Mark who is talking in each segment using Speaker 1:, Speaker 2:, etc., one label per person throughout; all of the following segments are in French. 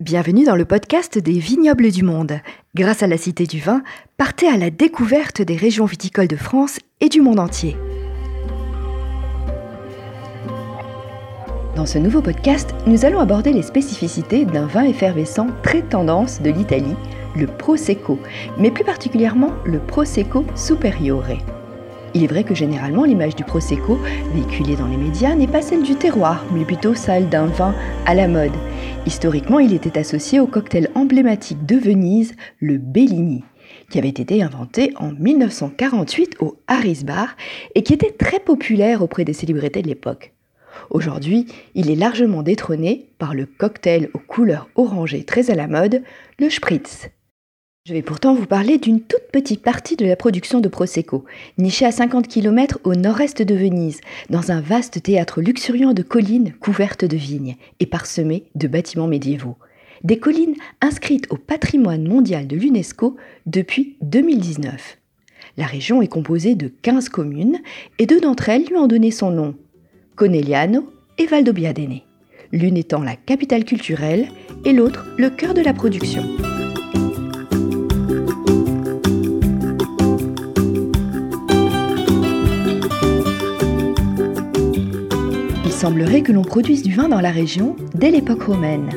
Speaker 1: Bienvenue dans le podcast des vignobles du monde. Grâce à la Cité du Vin, partez à la découverte des régions viticoles de France et du monde entier. Dans ce nouveau podcast, nous allons aborder les spécificités d'un vin effervescent très tendance de l'Italie, le Prosecco, mais plus particulièrement le Prosecco Superiore. Il est vrai que généralement l'image du Prosecco, véhiculée dans les médias, n'est pas celle du terroir, mais plutôt celle d'un vin à la mode. Historiquement, il était associé au cocktail emblématique de Venise, le Bellini, qui avait été inventé en 1948 au Harris Bar et qui était très populaire auprès des célébrités de l'époque. Aujourd'hui, il est largement détrôné par le cocktail aux couleurs orangées très à la mode, le Spritz. Je vais pourtant vous parler d'une toute petite partie de la production de Prosecco, nichée à 50 km au nord-est de Venise, dans un vaste théâtre luxuriant de collines couvertes de vignes et parsemées de bâtiments médiévaux. Des collines inscrites au patrimoine mondial de l'UNESCO depuis 2019. La région est composée de 15 communes et deux d'entre elles lui ont donné son nom, Conegliano et Valdobbiadene, l'une étant la capitale culturelle et l'autre le cœur de la production. Semblerait que l'on produise du vin dans la région dès l'époque romaine.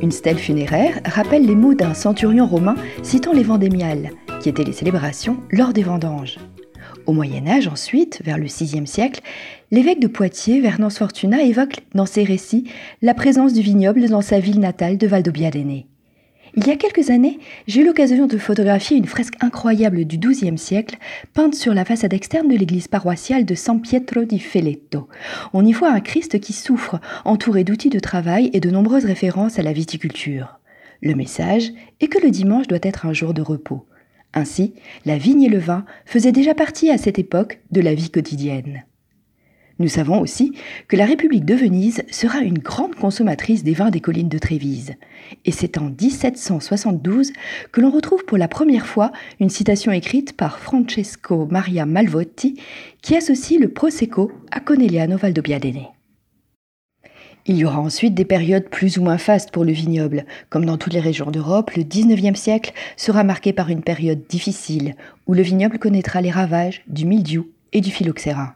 Speaker 1: Une stèle funéraire rappelle les mots d'un centurion romain citant les vendémiales, qui étaient les célébrations lors des vendanges. Au Moyen Âge, ensuite, vers le VIe siècle, l'évêque de Poitiers, Vernance Fortuna, évoque dans ses récits la présence du vignoble dans sa ville natale de Valdobbiadene. Il y a quelques années, j'ai eu l'occasion de photographier une fresque incroyable du XIIe siècle, peinte sur la façade externe de l'église paroissiale de San Pietro di Feletto. On y voit un Christ qui souffre, entouré d'outils de travail et de nombreuses références à la viticulture. Le message est que le dimanche doit être un jour de repos. Ainsi, la vigne et le vin faisaient déjà partie à cette époque de la vie quotidienne. Nous savons aussi que la République de Venise sera une grande consommatrice des vins des collines de Trévise. Et c'est en 1772 que l'on retrouve pour la première fois une citation écrite par Francesco Maria Malvotti qui associe le Prosecco à Conegliano Valdobbiadene. Il y aura ensuite des périodes plus ou moins fastes pour le vignoble. Comme dans toutes les régions d'Europe, le 19e siècle sera marqué par une période difficile où le vignoble connaîtra les ravages du mildiou et du phylloxéra.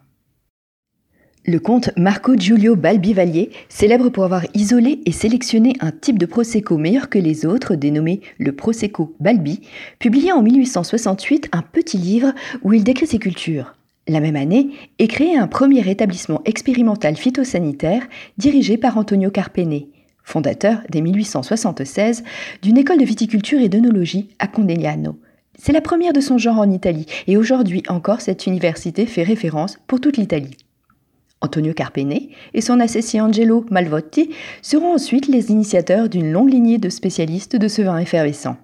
Speaker 1: Le comte Marco Giulio Balbivalier, célèbre pour avoir isolé et sélectionné un type de Prosecco meilleur que les autres, dénommé le Prosecco Balbi, publia en 1868 un petit livre où il décrit ses cultures. La même année est créé un premier établissement expérimental phytosanitaire dirigé par Antonio Carpene, fondateur dès 1876 d'une école de viticulture et d'œnologie à Condegliano. C'est la première de son genre en Italie et aujourd'hui encore cette université fait référence pour toute l'Italie. Antonio Carpene et son associé Angelo Malvotti seront ensuite les initiateurs d'une longue lignée de spécialistes de ce vin effervescent.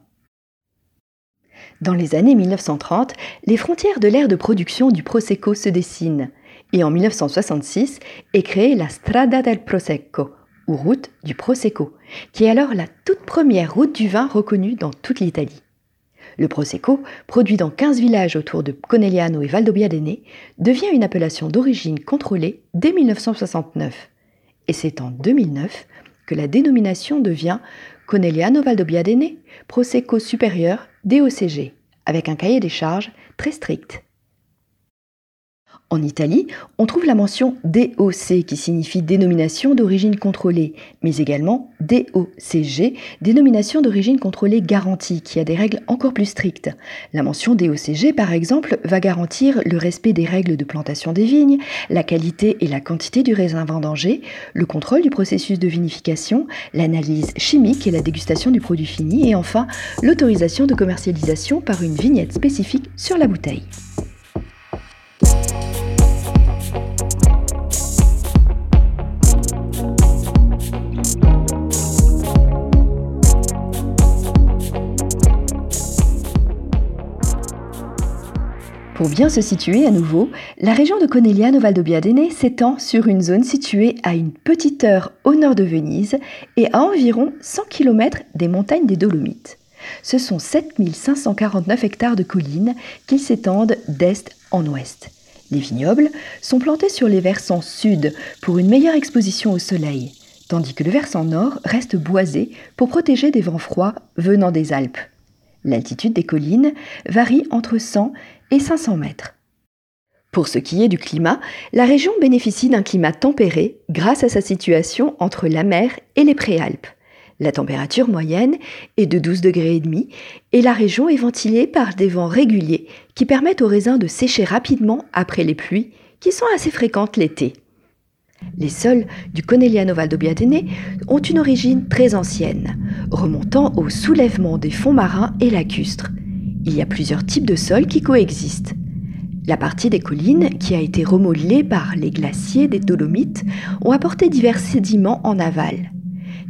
Speaker 1: Dans les années 1930, les frontières de l'ère de production du Prosecco se dessinent et en 1966 est créée la Strada del Prosecco, ou route du Prosecco, qui est alors la toute première route du vin reconnue dans toute l'Italie. Le Prosecco, produit dans 15 villages autour de Conegliano et Valdobbiadene, devient une appellation d'origine contrôlée dès 1969. Et c'est en 2009 que la dénomination devient Conegliano Valdobbiadene Prosecco supérieur DOCG, avec un cahier des charges très strict. En Italie, on trouve la mention DOC qui signifie dénomination d'origine contrôlée, mais également DOCG, dénomination d'origine contrôlée garantie, qui a des règles encore plus strictes. La mention DOCG, par exemple, va garantir le respect des règles de plantation des vignes, la qualité et la quantité du raisin vendangé, le contrôle du processus de vinification, l'analyse chimique et la dégustation du produit fini, et enfin l'autorisation de commercialisation par une vignette spécifique sur la bouteille. Pour bien se situer à nouveau, la région de Conegliano Valdobbiadene s'étend sur une zone située à une petite heure au nord de Venise et à environ 100 km des montagnes des Dolomites. Ce sont 7549 hectares de collines qui s'étendent d'est en ouest. Les vignobles sont plantés sur les versants sud pour une meilleure exposition au soleil. tandis que le versant nord reste boisé pour protéger des vents froids venant des Alpes. L'altitude des collines varie entre 100 et 500 mètres. Pour ce qui est du climat, la région bénéficie d'un climat tempéré grâce à sa situation entre la mer et les préalpes. La température moyenne est de 12 degrés et la région est ventilée par des vents réguliers qui permettent aux raisins de sécher rapidement après les pluies qui sont assez fréquentes l'été. Les sols du Corneliano Valdobbiadene ont une origine très ancienne, remontant au soulèvement des fonds marins et lacustres. Il y a plusieurs types de sols qui coexistent. La partie des collines, qui a été remodelée par les glaciers des Dolomites, ont apporté divers sédiments en aval.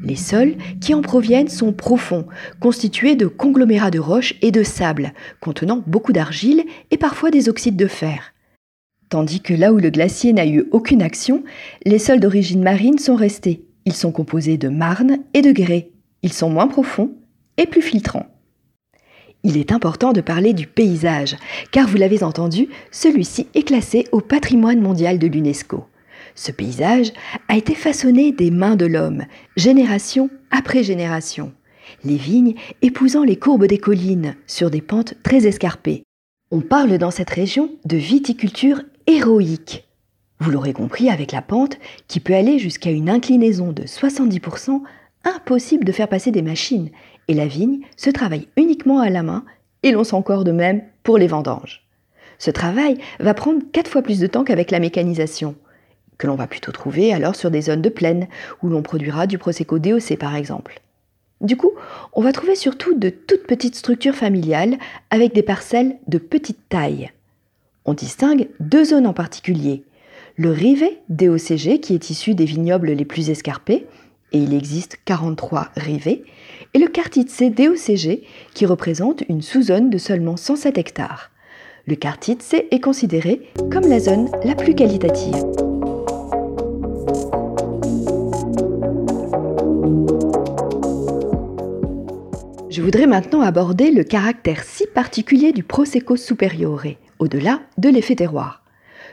Speaker 1: Les sols qui en proviennent sont profonds, constitués de conglomérats de roches et de sable, contenant beaucoup d'argile et parfois des oxydes de fer. Tandis que là où le glacier n'a eu aucune action, les sols d'origine marine sont restés. Ils sont composés de marne et de grès. Ils sont moins profonds et plus filtrants. Il est important de parler du paysage, car vous l'avez entendu, celui-ci est classé au patrimoine mondial de l'UNESCO. Ce paysage a été façonné des mains de l'homme, génération après génération. Les vignes épousant les courbes des collines sur des pentes très escarpées. On parle dans cette région de viticulture héroïque. Vous l'aurez compris avec la pente qui peut aller jusqu'à une inclinaison de 70%, impossible de faire passer des machines, et la vigne se travaille uniquement à la main, et l'on sent encore de même pour les vendanges. Ce travail va prendre quatre fois plus de temps qu'avec la mécanisation, que l'on va plutôt trouver alors sur des zones de plaine, où l'on produira du Prosecco DOC par exemple. Du coup, on va trouver surtout de toutes petites structures familiales avec des parcelles de petite taille. On distingue deux zones en particulier. Le rivet DOCG, qui est issu des vignobles les plus escarpés, et il existe 43 rivets, et le Cartitze DOCG, qui représente une sous-zone de seulement 107 hectares. Le Cartitze est considéré comme la zone la plus qualitative. Je voudrais maintenant aborder le caractère si particulier du Prosecco Superiore au-delà de l'effet terroir.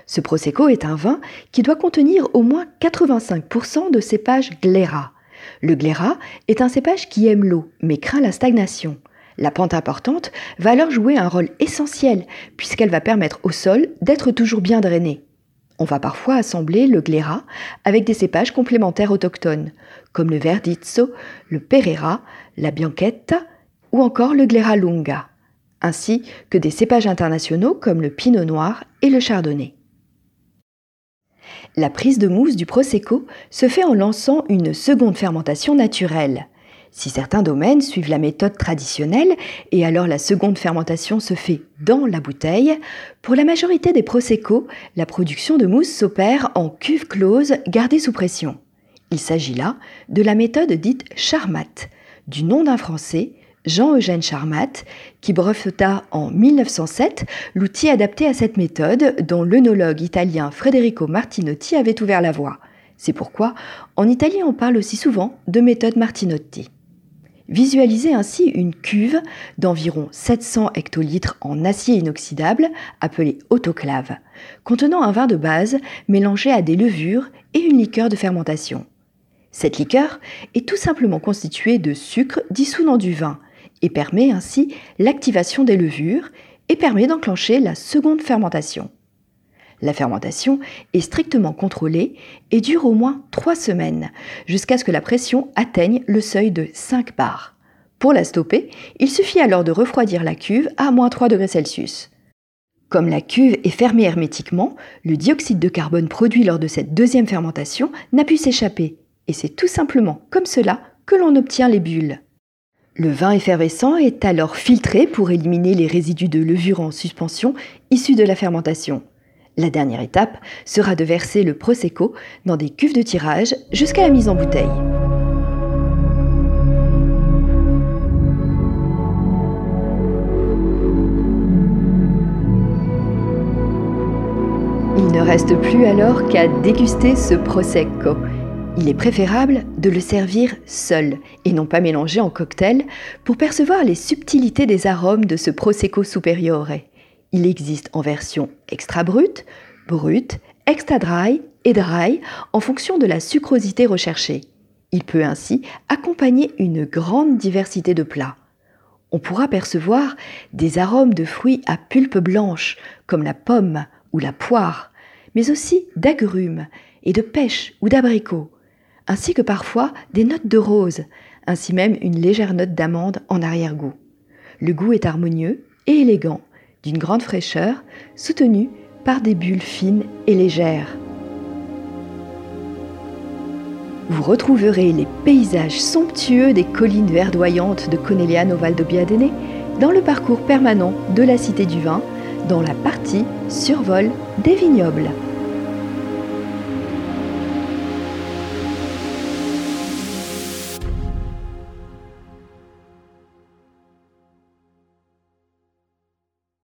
Speaker 1: Ce Prosecco est un vin qui doit contenir au moins 85% de cépage Glera. Le Glera est un cépage qui aime l'eau, mais craint la stagnation. La pente importante va alors jouer un rôle essentiel, puisqu'elle va permettre au sol d'être toujours bien drainé. On va parfois assembler le Glera avec des cépages complémentaires autochtones, comme le Verdizzo, le Pereira, la Bianchetta ou encore le Glera Lunga ainsi que des cépages internationaux comme le pinot noir et le chardonnay. La prise de mousse du Prosecco se fait en lançant une seconde fermentation naturelle. Si certains domaines suivent la méthode traditionnelle et alors la seconde fermentation se fait dans la bouteille, pour la majorité des Prosecco, la production de mousse s'opère en cuve close gardée sous pression. Il s'agit là de la méthode dite Charmat, du nom d'un Français, Jean-Eugène Charmat, qui breveta en 1907 l'outil adapté à cette méthode dont l'œnologue italien Federico Martinotti avait ouvert la voie. C'est pourquoi en Italie on parle aussi souvent de méthode Martinotti. Visualisez ainsi une cuve d'environ 700 hectolitres en acier inoxydable, appelé autoclave, contenant un vin de base mélangé à des levures et une liqueur de fermentation. Cette liqueur est tout simplement constituée de sucre dissous dans du vin, et permet ainsi l'activation des levures et permet d'enclencher la seconde fermentation. La fermentation est strictement contrôlée et dure au moins 3 semaines, jusqu'à ce que la pression atteigne le seuil de 5 bars. Pour la stopper, il suffit alors de refroidir la cuve à moins 3 degrés Celsius. Comme la cuve est fermée hermétiquement, le dioxyde de carbone produit lors de cette deuxième fermentation n'a pu s'échapper, et c'est tout simplement comme cela que l'on obtient les bulles. Le vin effervescent est alors filtré pour éliminer les résidus de levure en suspension issus de la fermentation. La dernière étape sera de verser le Prosecco dans des cuves de tirage jusqu'à la mise en bouteille. Il ne reste plus alors qu'à déguster ce Prosecco. Il est préférable de le servir seul et non pas mélangé en cocktail pour percevoir les subtilités des arômes de ce Prosecco Superiore. Il existe en version extra brute, brute, extra dry et dry en fonction de la sucrosité recherchée. Il peut ainsi accompagner une grande diversité de plats. On pourra percevoir des arômes de fruits à pulpe blanche, comme la pomme ou la poire, mais aussi d'agrumes et de pêche ou d'abricots, ainsi que parfois des notes de rose, ainsi même une légère note d'amande en arrière-goût. Le goût est harmonieux et élégant, d'une grande fraîcheur, soutenu par des bulles fines et légères. Vous retrouverez les paysages somptueux des collines verdoyantes de Conéliane au Val de Biadene dans le parcours permanent de la Cité du Vin, dans la partie survol des vignobles.